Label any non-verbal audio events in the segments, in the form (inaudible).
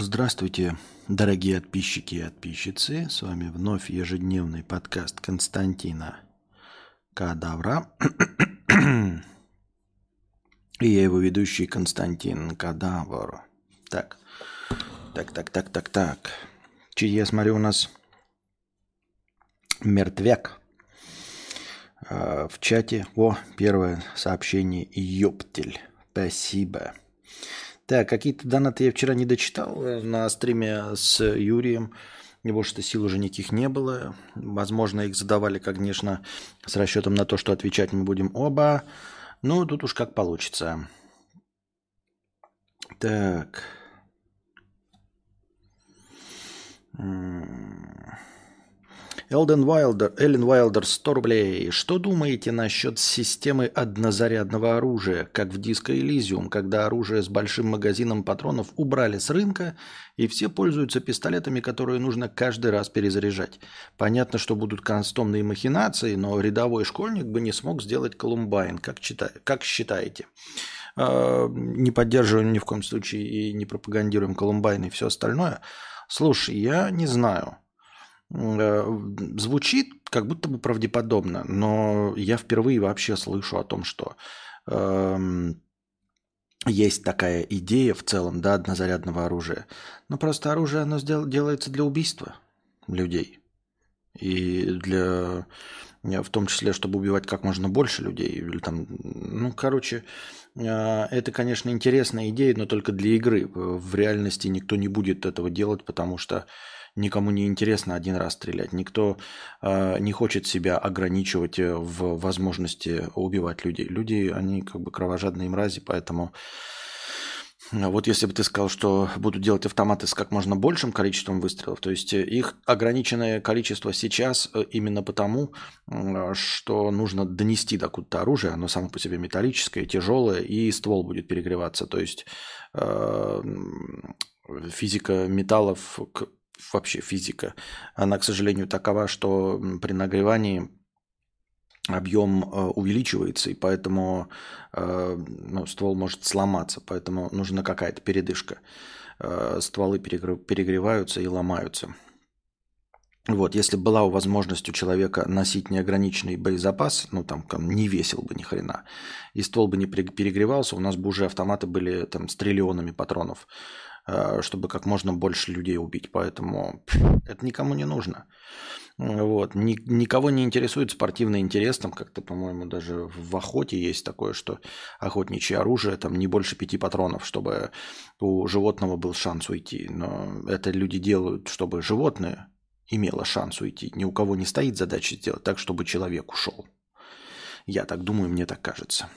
Здравствуйте, дорогие подписчики и подписчицы. С вами вновь ежедневный подкаст Константина Кадавра. И я его ведущий Константин Кадавр. Так, так, так, так, так, так. Че я смотрю, у нас мертвяк а, в чате. О, первое сообщение. Ёптель. Спасибо. Так, какие-то донаты я вчера не дочитал э, на стриме с Юрием. Его что сил уже никаких не было. Возможно, их задавали, конечно, с расчетом на то, что отвечать мы будем оба. Ну, тут уж как получится. Так. Элден Вайлдер, Эллен Вайлдер, 100 рублей. Что думаете насчет системы однозарядного оружия, как в Disco Elysium, когда оружие с большим магазином патронов убрали с рынка, и все пользуются пистолетами, которые нужно каждый раз перезаряжать? Понятно, что будут кастомные махинации, но рядовой школьник бы не смог сделать Колумбайн, как, чита... как считаете? А, не поддерживаем ни в коем случае и не пропагандируем Колумбайн и все остальное. Слушай, я не знаю. Э, звучит как будто бы правдеподобно, но я впервые вообще слышу о том, что э, есть такая идея в целом, да, однозарядного оружия. Но просто оружие, оно сдел- делается для убийства людей. И для, э, в том числе, чтобы убивать как можно больше людей. Или там, ну, короче, э, это, конечно, интересная идея, но только для игры. В реальности никто не будет этого делать, потому что никому не интересно один раз стрелять. Никто э, не хочет себя ограничивать э, в возможности убивать людей. Люди, они как бы кровожадные мрази, поэтому вот если бы ты сказал, что будут делать автоматы с как можно большим количеством выстрелов, то есть э, их ограниченное количество сейчас э, именно потому, что нужно донести до куда-то оружие, оно само по себе металлическое, тяжелое, и ствол будет перегреваться. То есть э, физика металлов вообще физика, она, к сожалению, такова, что при нагревании объем э, увеличивается, и поэтому э, ну, ствол может сломаться, поэтому нужна какая-то передышка. Э, стволы перегреваются и ломаются. Вот, если была у возможность у человека носить неограниченный боезапас, ну там не весил бы ни хрена, и ствол бы не перегревался, у нас бы уже автоматы были там с триллионами патронов. Э, чтобы как можно больше людей убить. Поэтому это никому не нужно. Вот. никого не интересует спортивный интерес. Там как-то, по-моему, даже в охоте есть такое, что охотничье оружие, там не больше пяти патронов, чтобы у животного был шанс уйти. Но это люди делают, чтобы животное имело шанс уйти. Ни у кого не стоит задача сделать так, чтобы человек ушел. Я так думаю, мне так кажется.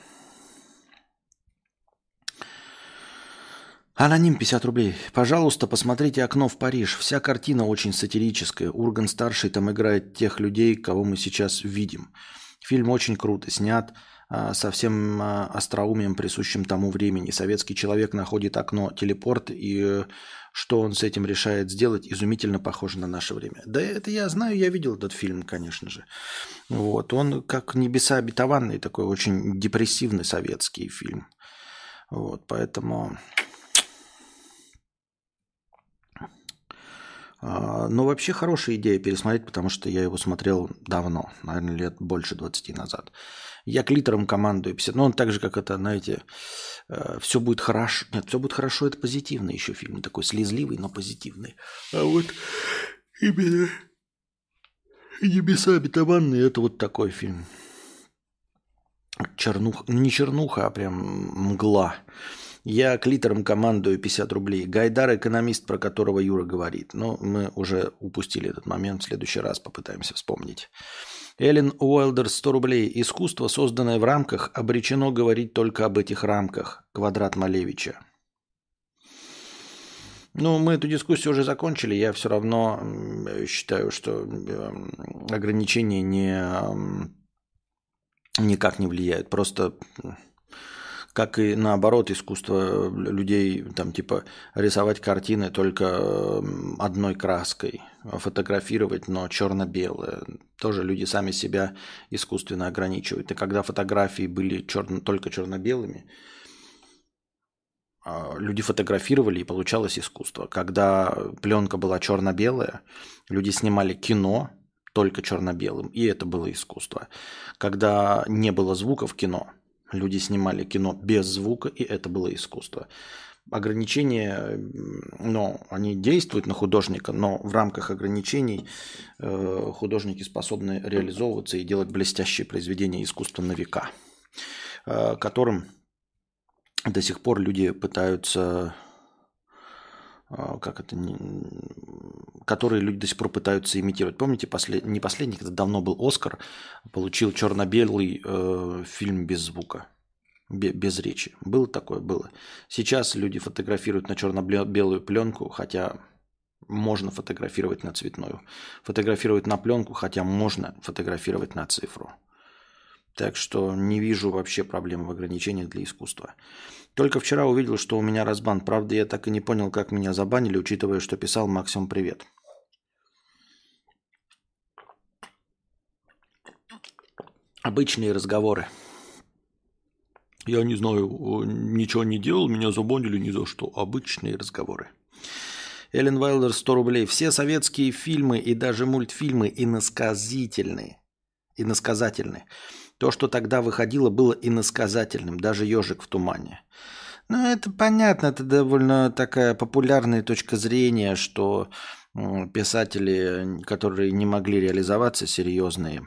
Аноним 50 рублей. Пожалуйста, посмотрите «Окно в Париж». Вся картина очень сатирическая. Урган-старший там играет тех людей, кого мы сейчас видим. Фильм очень круто снят, а, со всем а, остроумием, присущим тому времени. Советский человек находит окно, телепорт, и э, что он с этим решает сделать, изумительно похоже на наше время. Да это я знаю, я видел этот фильм, конечно же. Вот. Он как «Небеса обетованные», такой очень депрессивный советский фильм. Вот, поэтому А, ну, вообще хорошая идея пересмотреть, потому что я его смотрел давно, наверное, лет больше 20 назад. Я клитором командую 50. Ну, он так же, как это, знаете, э, все будет хорошо. Нет, все будет хорошо, это позитивный еще фильм. Такой слезливый, но позитивный. А вот именно «Небеса обетованные» – это вот такой фильм. Чернуха, ну, не чернуха, а прям мгла. Я клитором командую 50 рублей. Гайдар – экономист, про которого Юра говорит. Но мы уже упустили этот момент. В следующий раз попытаемся вспомнить. Эллен Уайлдер 100 рублей. Искусство, созданное в рамках, обречено говорить только об этих рамках. Квадрат Малевича. Ну, мы эту дискуссию уже закончили. Я все равно считаю, что эм, ограничения не, никак не влияют. Просто как и наоборот искусство людей, там типа рисовать картины только одной краской, фотографировать, но черно-белое. Тоже люди сами себя искусственно ограничивают. И когда фотографии были черно, только черно-белыми, а, люди фотографировали и получалось искусство. Когда пленка была черно-белая, люди снимали кино только черно-белым, и это было искусство. Когда не было звука в кино, люди снимали кино без звука, и это было искусство. Ограничения, ну, они действуют на художника, но в рамках ограничений э, художники способны реализовываться и делать блестящие произведения искусства на века, э, которым до сих пор люди пытаются, как это, которые люди до сих пор пытаются имитировать. Помните, послед, не последний, это давно был Оскар, получил черно-белый э, фильм без звука, без речи. Было такое? Было. Сейчас люди фотографируют на черно-белую пленку, хотя можно фотографировать на цветную. Фотографировать на пленку, хотя можно фотографировать на цифру. Так что не вижу вообще проблем в ограничениях для искусства. Только вчера увидел, что у меня разбан. Правда, я так и не понял, как меня забанили, учитывая, что писал максимум привет. Обычные разговоры. Я не знаю, ничего не делал, меня забанили ни за что. Обычные разговоры. Эллен Вайлдер 100 рублей. Все советские фильмы и даже мультфильмы иносказательные. Иносказательные. То, что тогда выходило, было иносказательным, даже ежик в тумане. Ну, это понятно, это довольно такая популярная точка зрения, что писатели, которые не могли реализоваться, серьезные,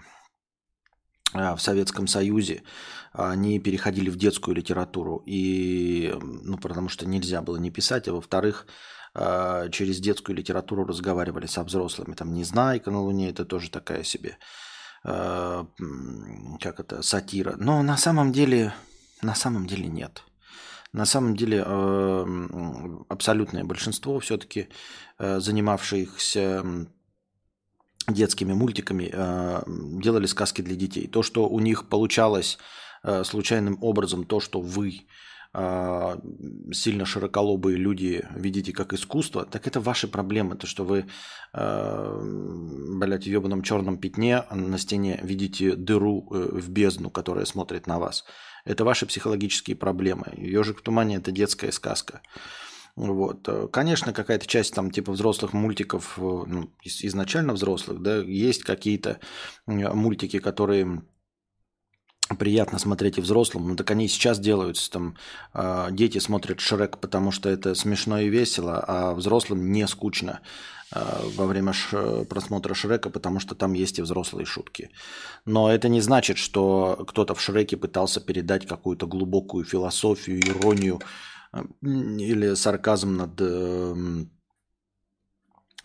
а, в Советском Союзе, они переходили в детскую литературу. И, ну, потому что нельзя было не писать, а во-вторых, а, через детскую литературу разговаривали со взрослыми. Там «Незнайка на Луне» – это тоже такая себе Э, как это, сатира. Но на самом деле, на самом деле нет. На самом деле э, абсолютное большинство все-таки э, занимавшихся детскими мультиками делали сказки для детей. То, что у них получалось случайным образом, то, что вы сильно широколобые люди видите как искусство, так это ваши проблемы. То, что вы, э, блядь, в ебаном черном пятне на стене видите дыру э, в бездну, которая смотрит на вас. Это ваши психологические проблемы. Ежик в тумане – это детская сказка. Вот. Конечно, какая-то часть там типа взрослых мультиков, ну, изначально взрослых, да, есть какие-то мультики, которые приятно смотреть и взрослым. Ну так они сейчас делаются. Там э, дети смотрят Шрек, потому что это смешно и весело, а взрослым не скучно э, во время ш- просмотра Шрека, потому что там есть и взрослые шутки. Но это не значит, что кто-то в Шреке пытался передать какую-то глубокую философию, иронию э, или сарказм над, э,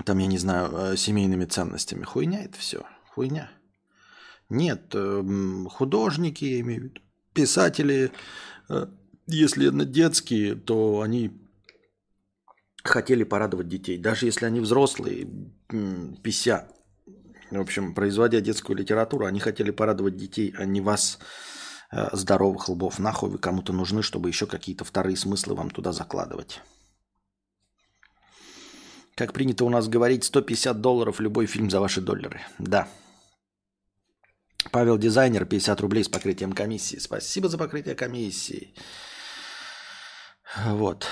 там, я не знаю, э, семейными ценностями. Хуйня это все. Хуйня. Нет, эм, художники, я писатели, э, если детские, то они хотели порадовать детей. Даже если они взрослые, пися, в общем, производя детскую литературу, они хотели порадовать детей, а не вас, э, здоровых лбов. Нахуй вы кому-то нужны, чтобы еще какие-то вторые смыслы вам туда закладывать. Как принято у нас говорить, 150 долларов любой фильм за ваши доллары. Да. Павел Дизайнер, 50 рублей с покрытием комиссии. Спасибо за покрытие комиссии. Вот.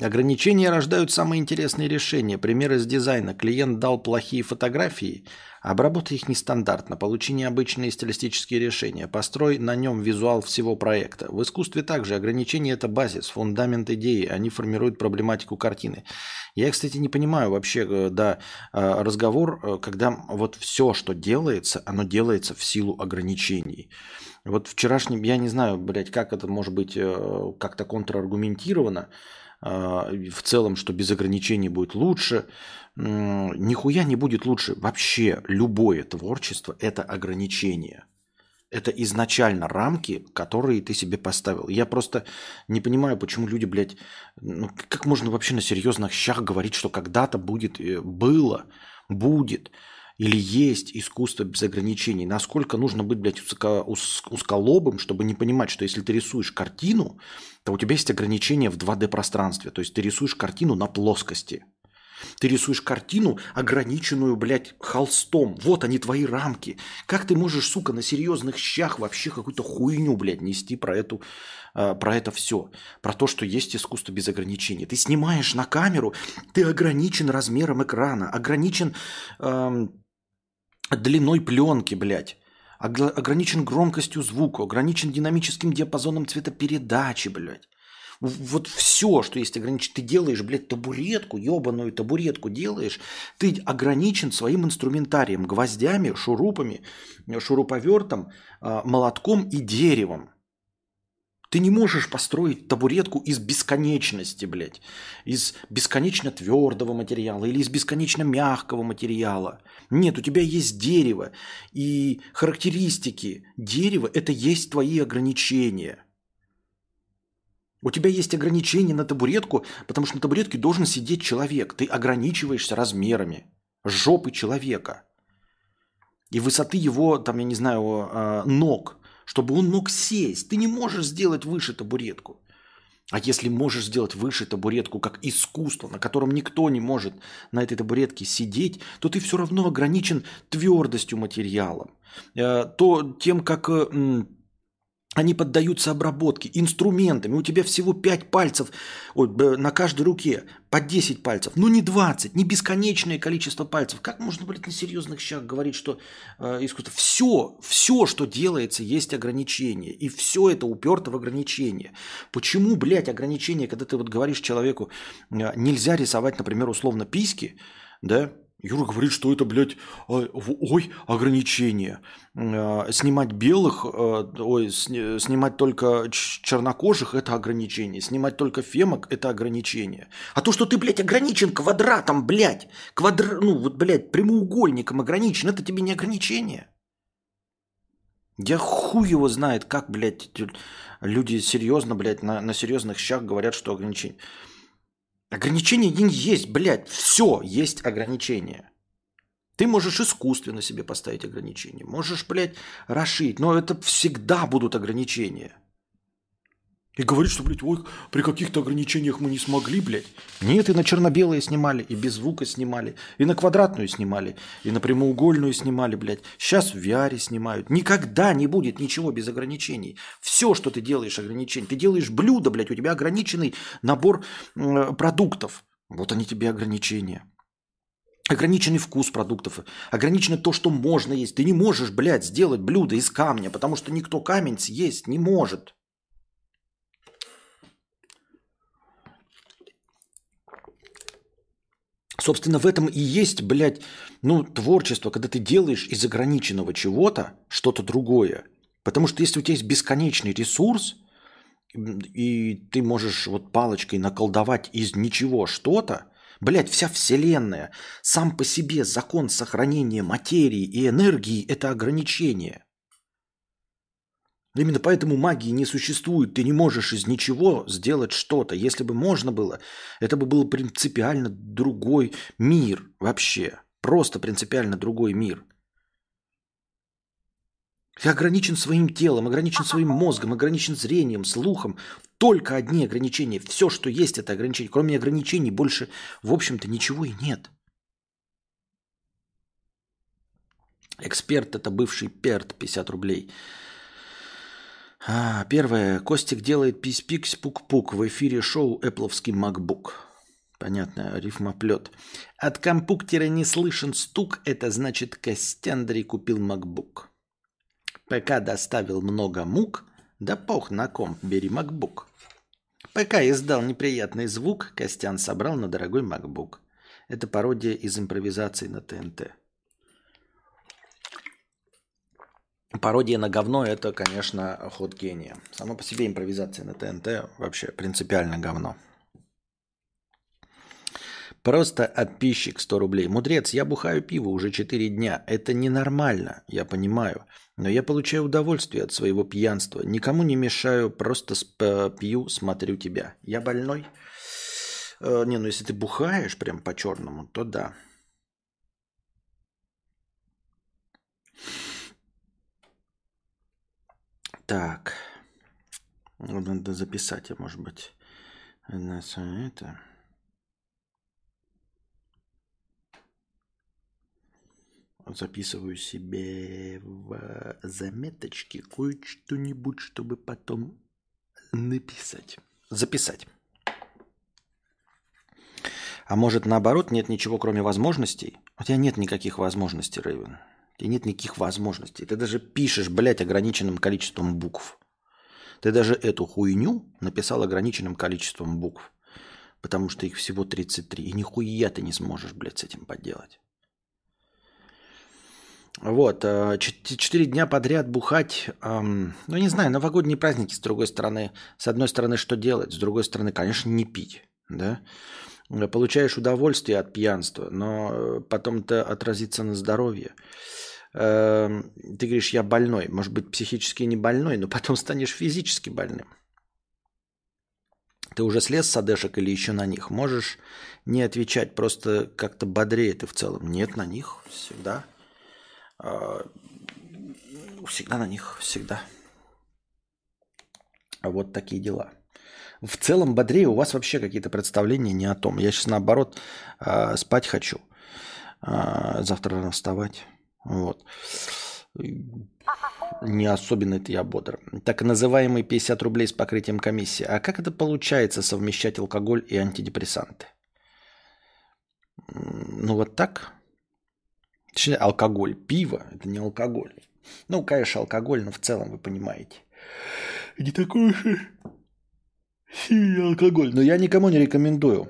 Ограничения рождают самые интересные решения. Пример из дизайна. Клиент дал плохие фотографии, обработай их нестандартно, получи необычные стилистические решения, построй на нем визуал всего проекта. В искусстве также ограничения – это базис, фундамент идеи, они формируют проблематику картины. Я, кстати, не понимаю вообще, э, да, э, разговор, э, когда вот все, что делается, оно делается в силу ограничений. Вот вчерашний, я не знаю, блядь, как это может быть как-то контраргументировано, в целом, что без ограничений будет лучше. Нихуя не будет лучше. Вообще любое творчество – это ограничение – это изначально рамки, которые ты себе поставил. Я просто не понимаю, почему люди, блядь, ну, как можно вообще на серьезных щах говорить, что когда-то будет, э, было, будет или есть искусство без ограничений. Насколько нужно быть, блядь, узко, уз, узколобым, чтобы не понимать, что если ты рисуешь картину, то у тебя есть ограничения в 2D пространстве. То есть ты рисуешь картину на плоскости. Ты рисуешь картину, ограниченную, блядь, холстом. Вот они, твои рамки. Как ты можешь, сука, на серьезных щах вообще какую-то хуйню, блядь, нести про, эту, э, про это все? Про то, что есть искусство без ограничений. Ты снимаешь на камеру, ты ограничен размером экрана, ограничен э, длиной пленки, блядь ограничен громкостью звука, ограничен динамическим диапазоном цветопередачи, блядь. Вот все, что есть ограничено. Ты делаешь, блядь, табуретку, ебаную табуретку делаешь, ты ограничен своим инструментарием, гвоздями, шурупами, шуруповертом, а, молотком и деревом. Ты не можешь построить табуретку из бесконечности, блядь, из бесконечно твердого материала или из бесконечно мягкого материала. Нет, у тебя есть дерево, и характеристики дерева – это есть твои ограничения – у тебя есть ограничения на табуретку, потому что на табуретке должен сидеть человек. Ты ограничиваешься размерами жопы человека и высоты его, там, я не знаю, э, ног, чтобы он мог сесть. Ты не можешь сделать выше табуретку. А если можешь сделать выше табуретку как искусство, на котором никто не может на этой табуретке сидеть, то ты все равно ограничен твердостью материала, э, то тем, как э, они поддаются обработке инструментами. У тебя всего 5 пальцев ой, на каждой руке, по 10 пальцев. Ну не 20, не бесконечное количество пальцев. Как можно, блядь, на серьезных щах говорить, что э, искусство? Все, все, что делается, есть ограничения. И все это уперто в ограничения. Почему, блядь, ограничения, когда ты вот говоришь человеку, э, нельзя рисовать, например, условно письки, да, Юра говорит, что это, блядь, ой, ограничение. А, снимать белых, а, ой, снимать только чернокожих – это ограничение. Снимать только фемок – это ограничение. А то, что ты, блядь, ограничен квадратом, блядь, квадр... ну, вот, блядь, прямоугольником ограничен, это тебе не ограничение. Я хуй его знает, как, блядь, люди серьезно, блядь, на, на серьезных щах говорят, что ограничение. Ограничения есть, блядь, все есть ограничения. Ты можешь искусственно себе поставить ограничения, можешь, блядь, расширить, но это всегда будут ограничения. И говорит, что, блядь, ой, при каких-то ограничениях мы не смогли, блядь. Нет, и на черно-белые снимали, и без звука снимали, и на квадратную снимали, и на прямоугольную снимали, блядь. Сейчас в VR снимают. Никогда не будет ничего без ограничений. Все, что ты делаешь, ограничения. Ты делаешь блюдо, блядь, у тебя ограниченный набор э, продуктов. Вот они тебе ограничения. Ограниченный вкус продуктов, ограничено то, что можно есть. Ты не можешь, блядь, сделать блюдо из камня, потому что никто камень съесть не может. Собственно, в этом и есть, блядь, ну, творчество, когда ты делаешь из ограниченного чего-то что-то другое. Потому что если у тебя есть бесконечный ресурс, и ты можешь вот палочкой наколдовать из ничего что-то, блядь, вся вселенная, сам по себе закон сохранения материи и энергии – это ограничение – Именно поэтому магии не существует. Ты не можешь из ничего сделать что-то. Если бы можно было, это бы был принципиально другой мир вообще. Просто принципиально другой мир. Ты ограничен своим телом, ограничен своим мозгом, ограничен зрением, слухом. Только одни ограничения. Все, что есть, это ограничения. Кроме ограничений больше, в общем-то, ничего и нет. Эксперт – это бывший перт, 50 рублей. А, первое. Костик делает пись-пикс пук-пук в эфире шоу «Эпловский MacBook». Понятно, рифмоплет. От компуктера не слышен стук, это значит Костяндрий купил MacBook. ПК доставил много мук, да пох на комп, бери MacBook. ПК издал неприятный звук, Костян собрал на дорогой MacBook. Это пародия из импровизации на ТНТ. Пародия на говно – это, конечно, ход гения. Само по себе импровизация на ТНТ вообще принципиально говно. Просто отписчик 100 рублей. Мудрец, я бухаю пиво уже 4 дня. Это ненормально, я понимаю. Но я получаю удовольствие от своего пьянства. Никому не мешаю, просто пью, смотрю тебя. Я больной? Э, не, ну если ты бухаешь прям по-черному, то да. Так. Надо записать, я, может быть, на это. Записываю себе в заметочки кое-что-нибудь, чтобы потом написать. Записать. А может наоборот, нет ничего, кроме возможностей? У тебя нет никаких возможностей, Рейвен. У тебя нет никаких возможностей. Ты даже пишешь, блядь, ограниченным количеством букв. Ты даже эту хуйню написал ограниченным количеством букв. Потому что их всего 33. И нихуя ты не сможешь, блядь, с этим поделать. Вот, э, четыре дня подряд бухать, эм, ну не знаю, новогодние праздники, с другой стороны, с одной стороны, что делать, с другой стороны, конечно, не пить, да. Получаешь удовольствие от пьянства, но э, потом это отразится на здоровье. Эм, ты говоришь, я больной, может быть, психически не больной, но потом станешь физически больным. Ты уже слез с одешек или еще на них? Можешь не отвечать, просто как-то бодрее ты в целом. Нет, на них всегда. А, всегда на них, всегда. А вот такие дела. В целом бодрее у вас вообще какие-то представления не о том. Я сейчас наоборот а, спать хочу. А, завтра рано вставать. Вот. Не особенно это я бодр. Так называемые 50 рублей с покрытием комиссии. А как это получается совмещать алкоголь и антидепрессанты? Ну вот так. Точнее, алкоголь. Пиво – это не алкоголь. Ну, конечно, алкоголь, но в целом вы понимаете. Не такой уж сильный алкоголь. Но я никому не рекомендую.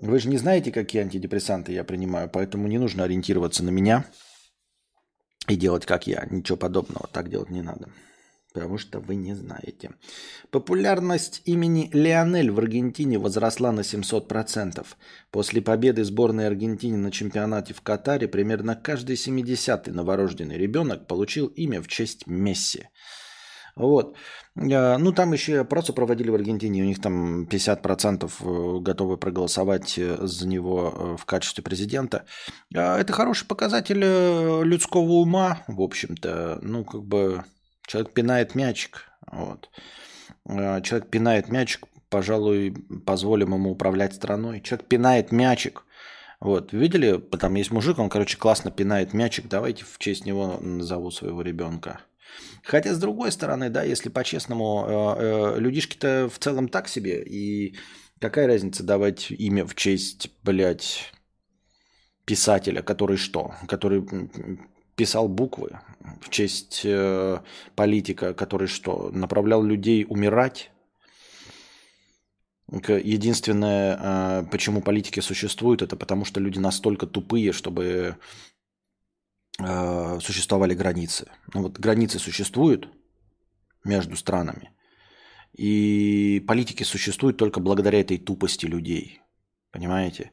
Вы же не знаете, какие антидепрессанты я принимаю, поэтому не нужно ориентироваться на меня и делать, как я. Ничего подобного. Так делать не надо потому что вы не знаете. Популярность имени Лионель в Аргентине возросла на 700%. После победы сборной Аргентины на чемпионате в Катаре примерно каждый 70-й новорожденный ребенок получил имя в честь Месси. Вот. Э, ну, там еще опросы проводили в Аргентине, у них там 50% э, готовы проголосовать э, за него в качестве президента. Это хороший показатель людского ума, в общем-то. Ну, как бы Человек пинает мячик. Вот. Человек пинает мячик, пожалуй, позволим ему управлять страной. Человек пинает мячик. Вот, видели, там есть мужик, он, короче, классно пинает мячик, давайте в честь него назову своего ребенка. Хотя, с другой стороны, да, если по-честному, э, э, людишки-то в целом так себе, и какая разница давать имя в честь, блядь, писателя, который что? Который писал буквы в честь э, политика, который что, направлял людей умирать. Единственное, почему политики существуют, это потому что люди настолько тупые, чтобы э, существовали границы. Ну вот границы существуют между странами, и политики существуют только благодаря этой тупости людей. Понимаете?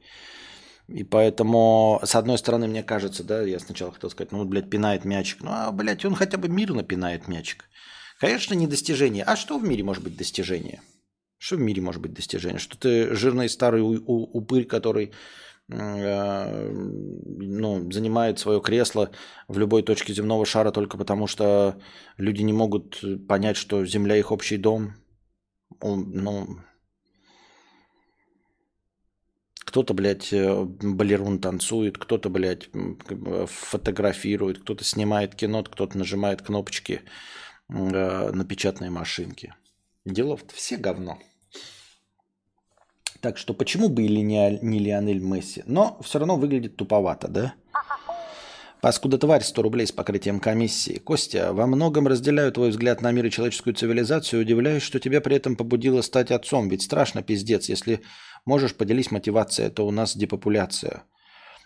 И поэтому, с одной стороны, мне кажется, да, я сначала хотел сказать, ну, блядь, пинает мячик. Ну, а, блядь, он хотя бы мирно пинает мячик. Конечно, не достижение. А что в мире может быть достижение? Что в мире может быть достижение? Что ты жирный старый упырь, который ну, занимает свое кресло в любой точке земного шара только потому, что люди не могут понять, что Земля их общий дом. Ну, кто-то, блядь, э, балерун танцует, кто-то, блядь, фотографирует, кто-то снимает кино, кто-то нажимает кнопочки э, на печатной машинке. Делов-то все говно. Так что почему бы или не, не Лионель Месси? Но все равно выглядит туповато, да? Паскуда тварь, 100 рублей с покрытием комиссии. Костя, во многом разделяю твой взгляд на мир и человеческую цивилизацию. Удивляюсь, что тебя при этом побудило стать отцом. Ведь страшно пиздец, если Можешь поделись мотивацией, это у нас депопуляция.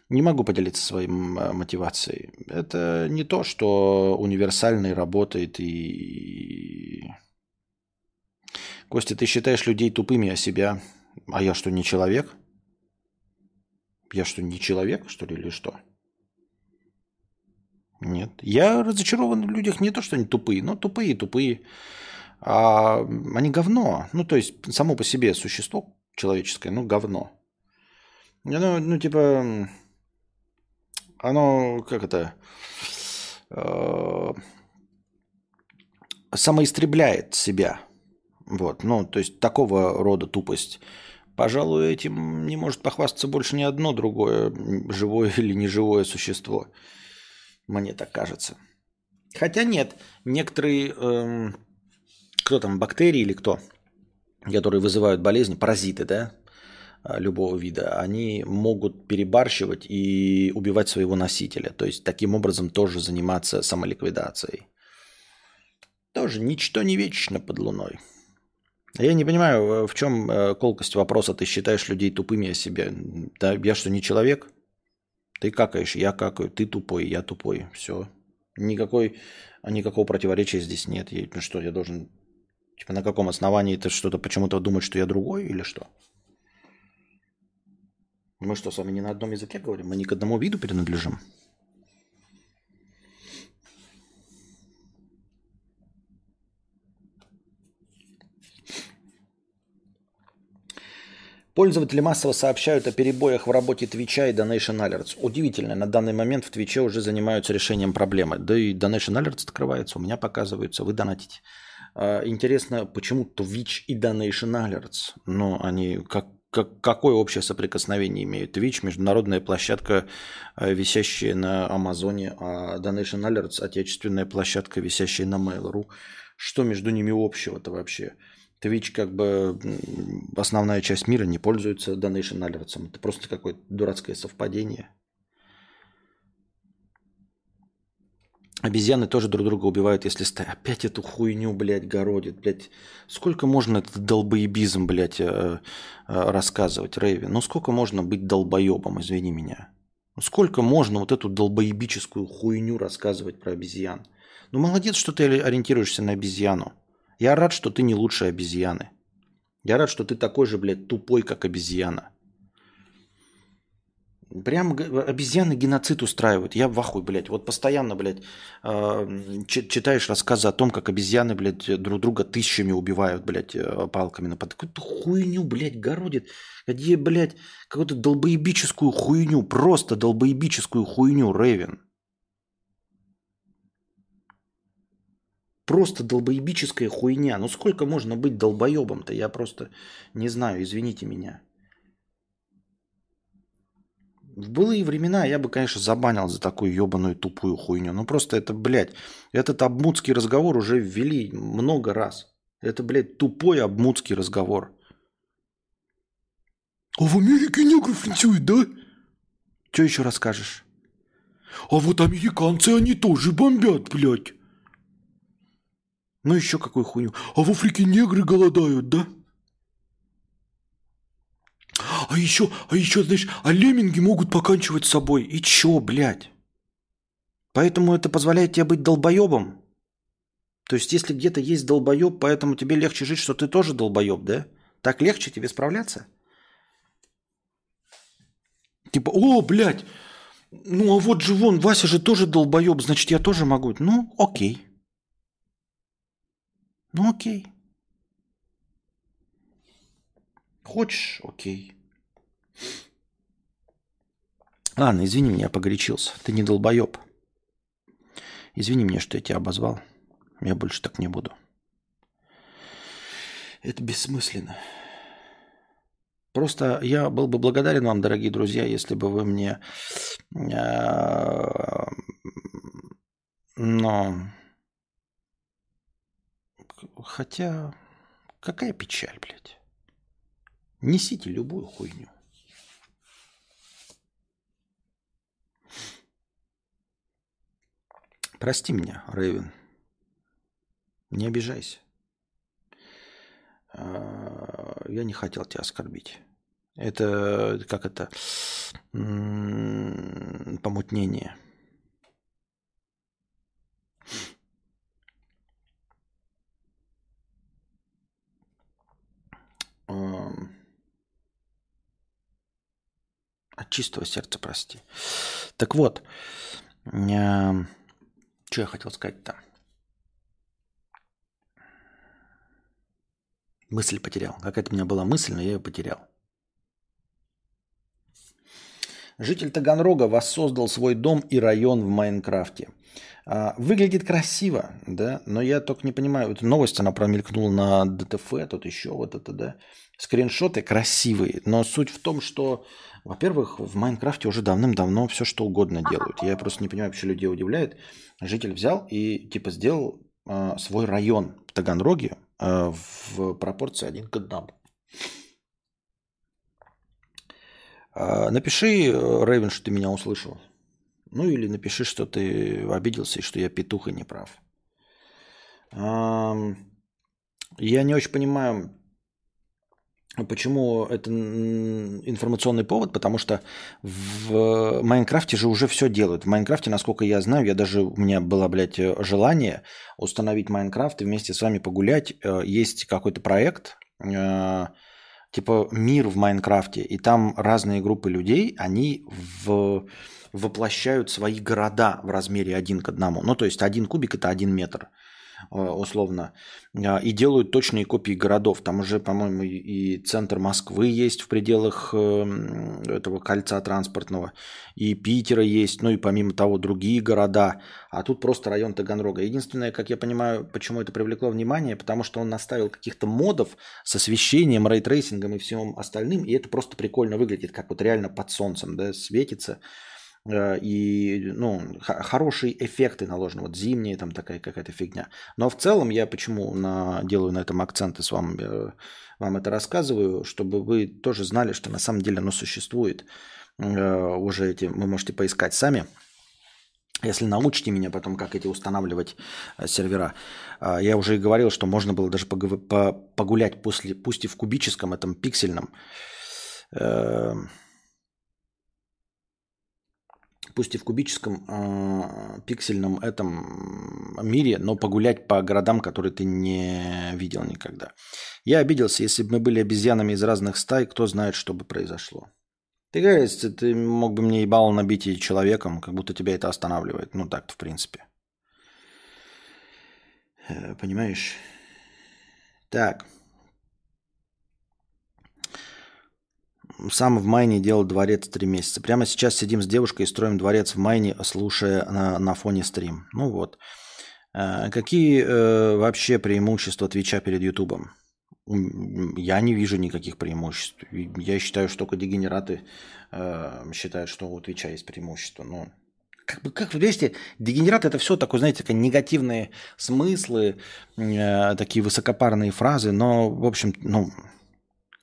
Не могу поделиться своей мотивацией. Это не то, что универсальный работает и... Костя, ты считаешь людей тупыми, а себя... А я что, не человек? Я что, не человек, что ли, или что? Нет. Я разочарован в людях не то, что они тупые, но тупые, тупые. А они говно. Ну, то есть, само по себе существо человеческое, ну, говно. Ну, ну типа, оно, как это, э, самоистребляет себя. Вот, ну, то есть такого рода тупость. Пожалуй, этим не может похвастаться больше ни одно другое живое (laughs) или неживое существо. Мне так кажется. Хотя нет, некоторые, эм, кто там, бактерии или кто, которые вызывают болезни, паразиты, да, а, любого вида, они могут перебарщивать и убивать своего носителя. То есть таким образом тоже заниматься самоликвидацией. Тоже ничто не вечно под луной. Я не понимаю, э, в чем э, колкость вопроса. Ты считаешь людей тупыми о себе? Да, я что, не человек? Ты какаешь, я какаю, ты тупой, я тупой. Все. Никакой, никакого противоречия здесь нет. Я, ну что, я должен... Типа на каком основании ты что-то почему-то думать, что я другой или что? Мы что, с вами не на одном языке говорим? Мы не к одному виду принадлежим? Пользователи массово сообщают о перебоях в работе Твича и Donation Alerts. Удивительно, на данный момент в Твиче уже занимаются решением проблемы. Да и Donation Alerts открывается, у меня показываются, вы донатите. А, интересно, почему Twitch и Donation Alerts? Ну, они как, как, какое общее соприкосновение имеют? Twitch – международная площадка, э, висящая на Амазоне, а Donation Alerts – отечественная площадка, висящая на Mail.ru. Что между ними общего-то вообще? Twitch как бы основная часть мира не пользуется Donation Alerts. Это просто какое-то дурацкое совпадение. Обезьяны тоже друг друга убивают, если ста... опять эту хуйню, блядь, городит, блядь. Сколько можно этот долбоебизм, блядь, э, э, рассказывать, Рэйви? Ну сколько можно быть долбоебом, извини меня? Ну сколько можно вот эту долбоебическую хуйню рассказывать про обезьян? Ну молодец, что ты ориентируешься на обезьяну. Я рад, что ты не лучше обезьяны. Я рад, что ты такой же, блядь, тупой, как обезьяна. Прям обезьяны геноцид устраивают. Я в ахуе, блядь. Вот постоянно, блядь, э, читаешь рассказы о том, как обезьяны, блядь, друг друга тысячами убивают, блядь, э, палками. На какую-то хуйню, блядь, городит. Где, блядь, какую-то долбоебическую хуйню. Просто долбоебическую хуйню, Рейвен. Просто долбоебическая хуйня. Ну сколько можно быть долбоебом-то? Я просто не знаю, извините меня. В былые времена я бы, конечно, забанил за такую ебаную тупую хуйню. Ну просто это, блядь, этот обмудский разговор уже ввели много раз. Это, блядь, тупой обмудский разговор. А в Америке негров линчуют, да? Что еще расскажешь? А вот американцы, они тоже бомбят, блядь. Ну еще какую хуйню. А в Африке негры голодают, да? А еще, а еще, знаешь, а лемминги могут поканчивать собой. И чё, блядь? Поэтому это позволяет тебе быть долбоебом? То есть, если где-то есть долбоеб, поэтому тебе легче жить, что ты тоже долбоеб, да? Так легче тебе справляться? Типа, о, блядь, ну а вот же вон, Вася же тоже долбоеб, значит, я тоже могу. Ну, окей. Ну окей. Хочешь? Окей. Ладно, извини меня, я погорячился. Ты не долбоеб. Извини меня, что я тебя обозвал. Я больше так не буду. Это бессмысленно. Просто я был бы благодарен вам, дорогие друзья, если бы вы мне... А, но Хотя, какая печаль, блядь. Несите любую хуйню. Прости меня, Рэйвен. Не обижайся. А, я не хотел тебя оскорбить. Это как это помутнение. От чистого сердца прости. Так вот, э, что я хотел сказать-то? Мысль потерял. Какая-то у меня была мысль, но я ее потерял. Житель Таганрога воссоздал свой дом и район в Майнкрафте. А, выглядит красиво, да, но я только не понимаю, вот новость, она промелькнула на DTF, тут еще вот это, да. Скриншоты красивые, но суть в том, что, во-первых, в Майнкрафте уже давным-давно все что угодно делают. Я просто не понимаю, вообще людей удивляет. Житель взял и типа сделал э, свой район в Таганроге э, в пропорции один к одному. Э, напиши, Рейвен, что ты меня услышал. Ну или напиши, что ты обиделся и что я петух и не прав. Я не очень понимаю, Почему это информационный повод? Потому что в Майнкрафте же уже все делают. В Майнкрафте, насколько я знаю, я даже у меня было, блядь, желание установить Майнкрафт и вместе с вами погулять. Э, есть какой-то проект, э, типа мир в Майнкрафте, и там разные группы людей, они в воплощают свои города в размере один к одному. Ну, то есть один кубик – это один метр условно, а, и делают точные копии городов. Там уже, по-моему, и центр Москвы есть в пределах эм, этого кольца транспортного, и Питера есть, ну и помимо того другие города, а тут просто район Таганрога. Единственное, как я понимаю, почему это привлекло внимание, потому что он наставил каких-то модов с освещением, ray tracing ом и всем остальным, и это просто прикольно выглядит, как вот реально под солнцем, да, светится. Э, и ну, хорошие эффекты наложены, вот зимние там такая какая-то фигня. Но в целом я почему на, делаю на этом акценты с вами, э, вам это рассказываю, чтобы вы тоже знали, что на самом деле оно существует. Э, уже эти вы можете поискать сами. Если научите меня потом, как эти устанавливать сервера. Я уже и говорил, что можно было даже погулять после, пусть и в кубическом, этом пиксельном пусть и в кубическом э, пиксельном этом мире, но погулять по городам, которые ты не видел никогда. Я обиделся, если бы мы были обезьянами из разных стай, кто знает, что бы произошло. Ты говоришь, ты мог бы мне ебало набить и человеком, как будто тебя это останавливает. Ну так-то, в принципе. Э, понимаешь? Так. Сам в Майне делал дворец три месяца. Прямо сейчас сидим с девушкой и строим дворец в Майне, слушая на, на фоне стрим. Ну вот. Э, какие э, вообще преимущества Твича перед Ютубом? Я не вижу никаких преимуществ. Я считаю, что только дегенераты э, считают, что у Твича есть преимущество. Но как бы, как вы видите, дегенерат это все такое, знаете, такие негативные смыслы, э, такие высокопарные фразы, но, в общем, ну,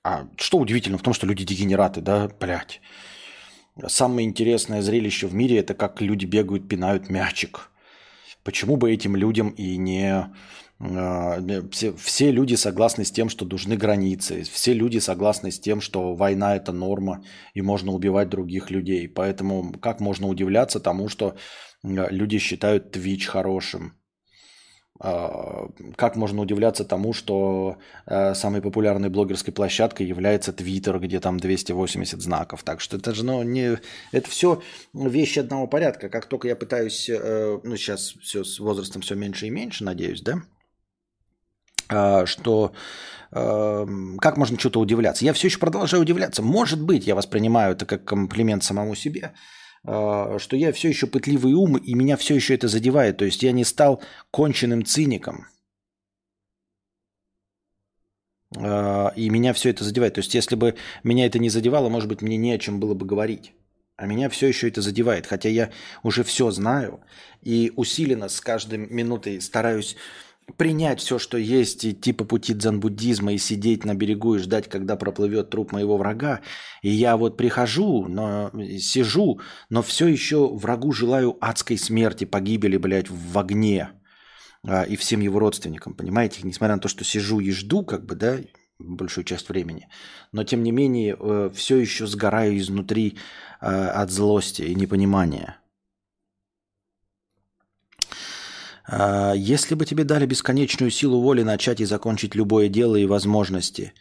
а что удивительно в том, что люди дегенераты, да, блядь. Самое интересное зрелище в мире – это как люди бегают, пинают мячик. Почему бы этим людям и не... Э, все, все люди согласны с тем, что нужны границы. Все люди согласны с тем, что война – это норма, и можно убивать других людей. Поэтому как можно удивляться тому, что люди считают Twitch хорошим? Как можно удивляться тому, что э, самой популярной блогерской площадкой является Твиттер, где там 280 знаков. Так что это же, ну, не... Это все вещи одного порядка. Как только я пытаюсь, э, ну, сейчас все с возрастом все меньше и меньше, надеюсь, да, а, что э, как можно что-то удивляться? Я все еще продолжаю удивляться. Может быть, я воспринимаю это как комплимент самому себе, что я все еще пытливый ум, и меня все еще это задевает. То есть я не стал конченным циником. А, и меня все это задевает. То есть если бы меня это не задевало, может быть, мне не о чем было бы говорить. А меня все еще это задевает. Хотя я уже все знаю и усиленно с каждой минутой стараюсь принять все, что есть, идти по пути дзен-буддизма и сидеть на берегу и ждать, когда проплывет труп моего врага. И я вот прихожу, но сижу, но все еще врагу желаю адской смерти, погибели, блядь, в огне а, и всем его родственникам, понимаете? Несмотря на то, что сижу и жду, как бы, да, большую часть времени, но тем не менее э, все еще сгораю изнутри э, от злости и непонимания. А, если бы тебе дали бесконечную силу воли начать и закончить любое дело и возможности,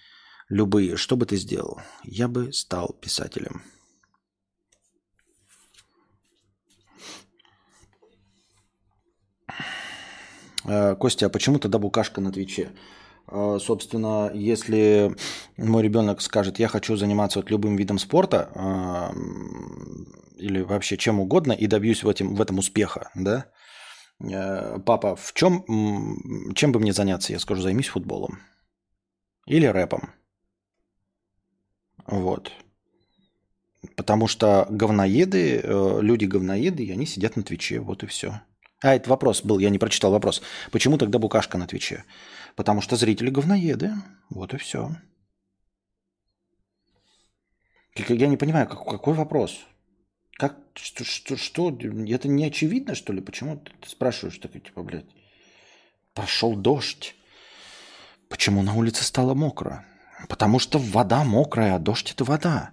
любые, что бы ты сделал? Я бы стал писателем. А, Костя, а почему тогда букашка на Твиче? А, собственно, если мой ребенок скажет, я хочу заниматься вот любым видом спорта или вообще чем угодно и добьюсь в этом, в этом успеха, да, папа, в чем, чем бы мне заняться? Я скажу, займись футболом. Или рэпом. Вот. Потому что говноеды, э, люди говноеды, и они сидят на Твиче, вот и все. А, это вопрос был, я не прочитал вопрос. Почему тогда букашка на Твиче? Потому что зрители говноеды, вот и все. Я не понимаю, какой вопрос? Как, что, что, что, это не очевидно, что ли? Почему ты спрашиваешь такое, типа, блядь, пошел дождь. Почему на улице стало мокро? Потому что вода мокрая, а дождь это вода.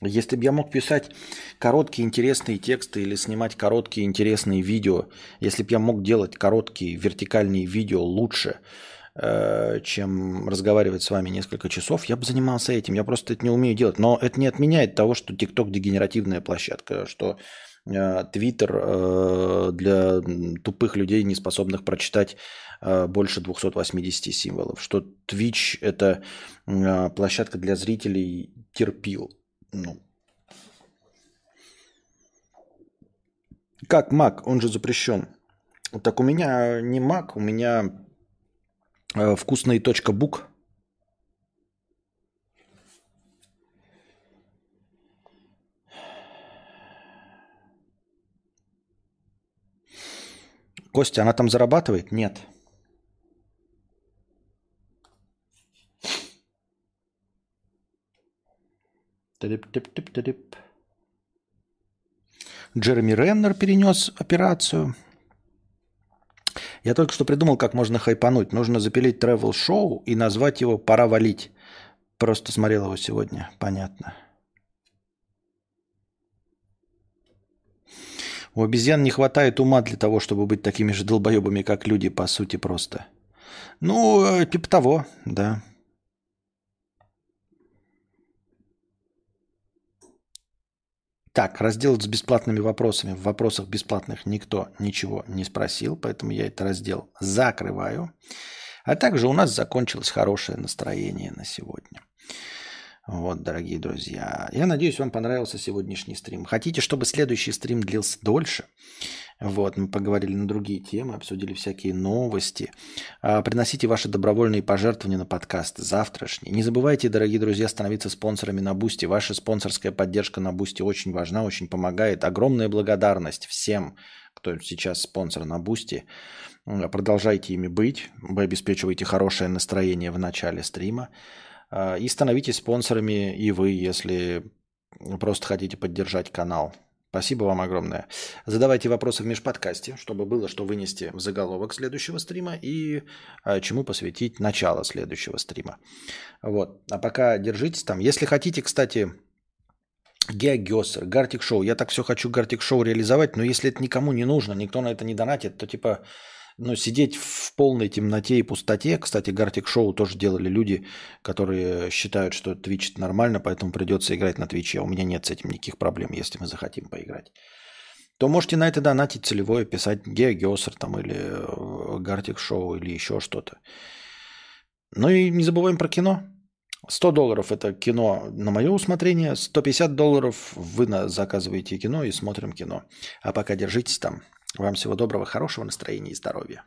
Если бы я мог писать короткие интересные тексты или снимать короткие интересные видео, если бы я мог делать короткие вертикальные видео лучше, чем разговаривать с вами несколько часов, я бы занимался этим. Я просто это не умею делать. Но это не отменяет того, что TikTok дегенеративная площадка, что э, Twitter э, для тупых людей, не способных прочитать больше 280 символов, что Twitch это площадка для зрителей терпил. Ну. Как Мак, он же запрещен. Так у меня не Мак, у меня э, вкусный точка бук. Костя, она там зарабатывает? Нет. Джереми Реннер перенес операцию. Я только что придумал, как можно хайпануть. Нужно запилить travel-шоу и назвать его «Пора валить». Просто смотрел его сегодня. Понятно. У обезьян не хватает ума для того, чтобы быть такими же долбоебами, как люди, по сути, просто. Ну, э, типа того, да. Так, раздел с бесплатными вопросами. В вопросах бесплатных никто ничего не спросил, поэтому я этот раздел закрываю. А также у нас закончилось хорошее настроение на сегодня. Вот, дорогие друзья. Я надеюсь, вам понравился сегодняшний стрим. Хотите, чтобы следующий стрим длился дольше? Вот, мы поговорили на другие темы, обсудили всякие новости. А, приносите ваши добровольные пожертвования на подкаст завтрашний. Не забывайте, дорогие друзья, становиться спонсорами на Бусти. Ваша спонсорская поддержка на Бусти очень важна, очень помогает. Огромная благодарность всем, кто сейчас спонсор на Бусти. Продолжайте ими быть. Вы обеспечиваете хорошее настроение в начале стрима. А, и становитесь спонсорами и вы, если просто хотите поддержать канал. Спасибо вам огромное. Задавайте вопросы в межподкасте, чтобы было что вынести в заголовок следующего стрима и а, чему посвятить начало следующего стрима. Вот. А пока держитесь там. Если хотите, кстати, Геогесер, Гартик Шоу. Я так все хочу Гартик Шоу реализовать, но если это никому не нужно, никто на это не донатит, то типа но сидеть в полной темноте и пустоте, кстати, Гартик Шоу тоже делали люди, которые считают, что Twitch это нормально, поэтому придется играть на Твиче. У меня нет с этим никаких проблем, если мы захотим поиграть. То можете на это донатить целевое, писать Геогесер там или э, Гартик Шоу или еще что-то. Ну и не забываем про кино. 100 долларов это кино на мое усмотрение, 150 долларов вы заказываете кино и смотрим кино. А пока держитесь там. Вам всего доброго, хорошего настроения и здоровья.